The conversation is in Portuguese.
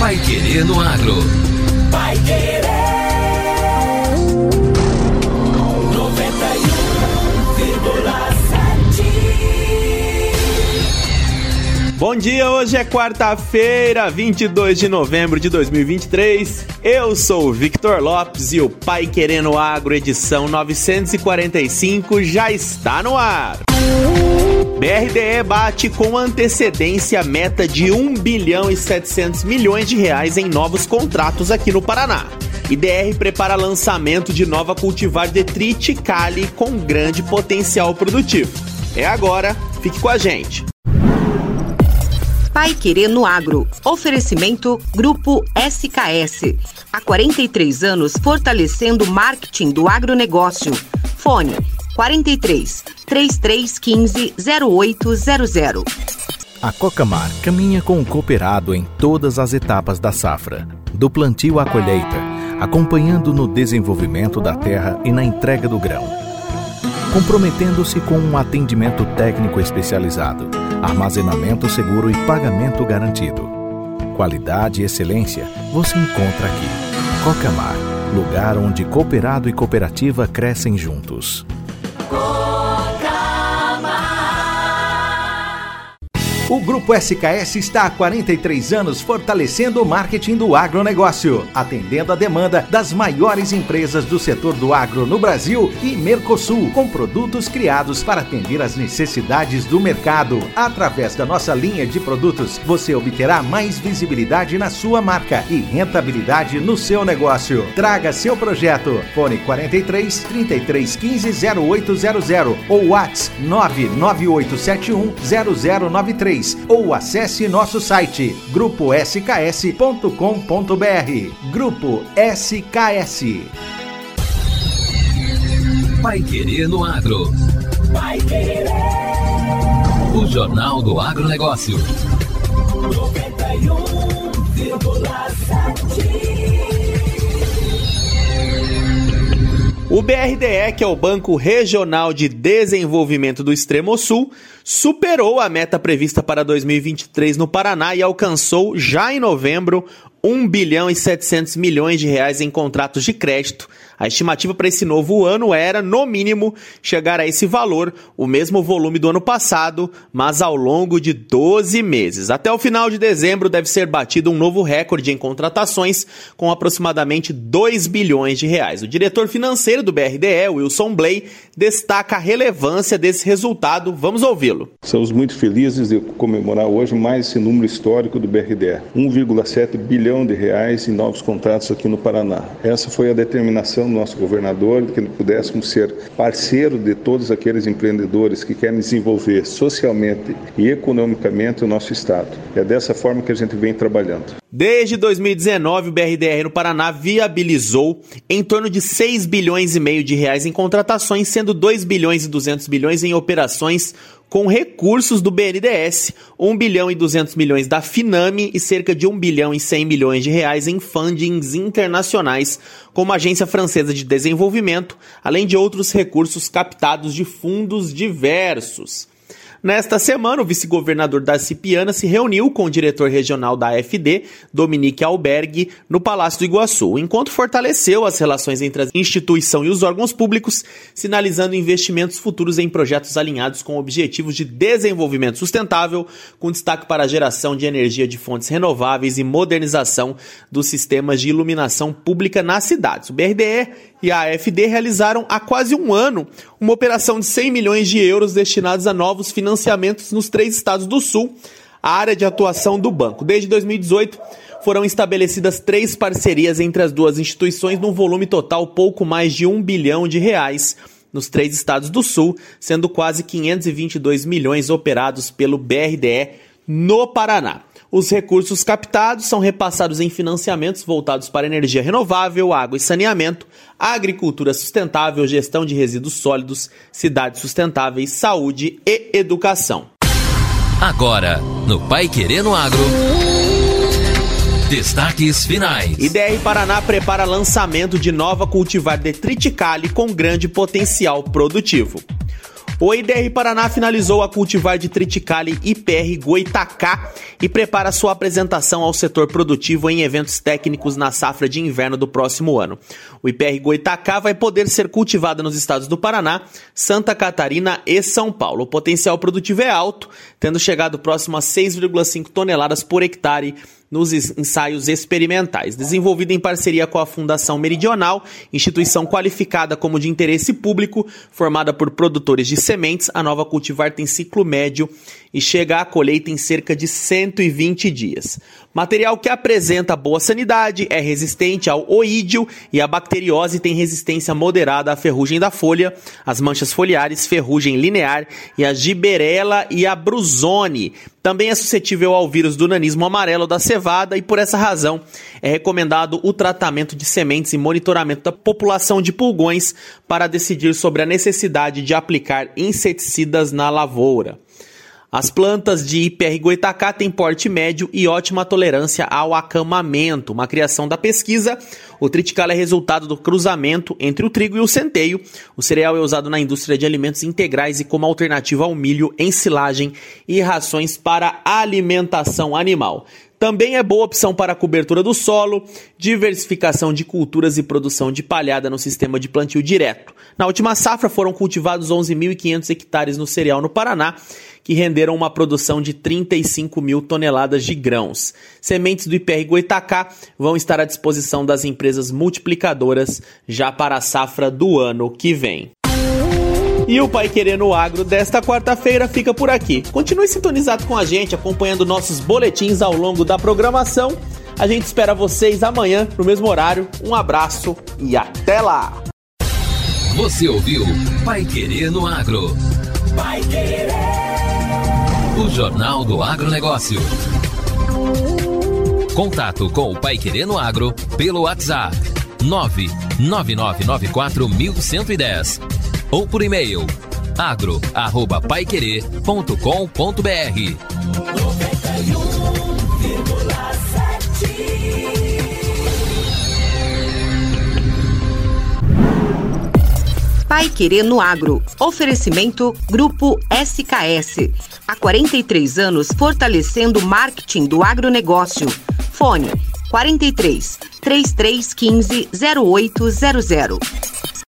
Pai Querer no Agro. Pai Querer. 91,7. Bom dia, hoje é quarta-feira, 22 de novembro de 2023. Eu sou o Victor Lopes e o Pai Querendo Agro, edição 945, já está no ar. BRDE bate com antecedência a meta de 1 bilhão e 700 milhões de reais em novos contratos aqui no Paraná. IDR prepara lançamento de nova cultivar de triticale com grande potencial produtivo. É agora, fique com a gente. Pai Querer no Agro. Oferecimento Grupo SKS. Há 43 anos fortalecendo o marketing do agronegócio. Fone 43 3315 0800. A Cocamar caminha com o cooperado em todas as etapas da safra, do plantio à colheita, acompanhando no desenvolvimento da terra e na entrega do grão. Comprometendo-se com um atendimento técnico especializado, armazenamento seguro e pagamento garantido. Qualidade e excelência você encontra aqui. Cocamar, lugar onde cooperado e cooperativa crescem juntos. O Grupo SKS está há 43 anos fortalecendo o marketing do agronegócio, atendendo a demanda das maiores empresas do setor do agro no Brasil e Mercosul, com produtos criados para atender às necessidades do mercado. Através da nossa linha de produtos, você obterá mais visibilidade na sua marca e rentabilidade no seu negócio. Traga seu projeto. Fone 43 33 15 0800 ou WhatsApp 99871 0093 ou acesse nosso site gruposks.com.br. Grupo SKS. Pai Querer no Agro. Pai Querer. O Jornal do Agronegócio. 91,7. O BRDE, que é o Banco Regional de Desenvolvimento do Extremo Sul, superou a meta prevista para 2023 no Paraná e alcançou, já em novembro, 1 bilhão e 700 milhões de reais em contratos de crédito. A estimativa para esse novo ano era, no mínimo, chegar a esse valor, o mesmo volume do ano passado, mas ao longo de 12 meses. Até o final de dezembro deve ser batido um novo recorde em contratações, com aproximadamente 2 bilhões de reais. O diretor financeiro do BRDE, Wilson Blay, destaca a relevância desse resultado. Vamos ouvi-lo. Estamos muito felizes de comemorar hoje mais esse número histórico do BRDE, 1,7 bilhão de reais em novos contratos aqui no Paraná. Essa foi a determinação do nosso governador, que pudéssemos ser parceiro de todos aqueles empreendedores que querem desenvolver socialmente e economicamente o nosso estado. É dessa forma que a gente vem trabalhando. Desde 2019, o BRDR no Paraná viabilizou em torno de 6 bilhões e meio de reais em contratações, sendo 2 bilhões e 200 bilhões em operações com recursos do BNDES, 1 bilhão e 200 milhões da Finame e cerca de 1 bilhão e 100 milhões de reais em fundings internacionais, como a Agência Francesa de Desenvolvimento, além de outros recursos captados de fundos diversos. Nesta semana, o vice-governador da Cipiana se reuniu com o diretor regional da AFD, Dominique Albergue, no Palácio do Iguaçu. O encontro fortaleceu as relações entre a instituição e os órgãos públicos, sinalizando investimentos futuros em projetos alinhados com objetivos de desenvolvimento sustentável, com destaque para a geração de energia de fontes renováveis e modernização dos sistemas de iluminação pública nas cidades. O BRDE e a AFD realizaram há quase um ano uma operação de 100 milhões de euros destinados a novos financiamentos nos três estados do Sul, a área de atuação do banco. Desde 2018, foram estabelecidas três parcerias entre as duas instituições num volume total pouco mais de um bilhão de reais nos três estados do Sul, sendo quase 522 milhões operados pelo BRDE no Paraná. Os recursos captados são repassados em financiamentos voltados para energia renovável, água e saneamento, agricultura sustentável, gestão de resíduos sólidos, cidades sustentáveis, saúde e educação. Agora, no Pai Querendo Agro. Destaques finais. IDR Paraná prepara lançamento de nova cultivar de triticale com grande potencial produtivo. O IDR Paraná finalizou a cultivar de triticale IPR Goitacá e prepara sua apresentação ao setor produtivo em eventos técnicos na safra de inverno do próximo ano. O IPR Goitacá vai poder ser cultivado nos estados do Paraná, Santa Catarina e São Paulo. O potencial produtivo é alto, tendo chegado próximo a 6,5 toneladas por hectare nos ensaios experimentais. Desenvolvida em parceria com a Fundação Meridional, instituição qualificada como de interesse público, formada por produtores de sementes, a nova cultivar tem ciclo médio e chega à colheita em cerca de 120 dias. Material que apresenta boa sanidade, é resistente ao oídio e a bacteriose tem resistência moderada à ferrugem da folha, as manchas foliares, ferrugem linear e a giberela e a brusone. Também é suscetível ao vírus do nanismo amarelo da cevada e por essa razão é recomendado o tratamento de sementes e monitoramento da população de pulgões para decidir sobre a necessidade de aplicar inseticidas na lavoura. As plantas de IPR Goitacá têm porte médio e ótima tolerância ao acamamento. Uma criação da pesquisa, o triticale é resultado do cruzamento entre o trigo e o centeio. O cereal é usado na indústria de alimentos integrais e como alternativa ao milho em silagem e rações para alimentação animal. Também é boa opção para cobertura do solo, diversificação de culturas e produção de palhada no sistema de plantio direto. Na última safra foram cultivados 11.500 hectares no cereal no Paraná, que renderam uma produção de 35 mil toneladas de grãos. Sementes do IPR Goitacá vão estar à disposição das empresas multiplicadoras já para a safra do ano que vem. E o Pai Querendo Agro desta quarta-feira fica por aqui. Continue sintonizado com a gente, acompanhando nossos boletins ao longo da programação. A gente espera vocês amanhã no mesmo horário. Um abraço e até lá! Você ouviu Pai Querendo Agro? Pai Querer. O Jornal do Agronegócio. Contato com o Pai Querendo Agro pelo WhatsApp 999941110 ou por e-mail agro@paiquerer.com.br. Pai Querer no Agro. Oferecimento Grupo SKS. Há 43 anos fortalecendo o marketing do agronegócio. Fone 43 3315 0800.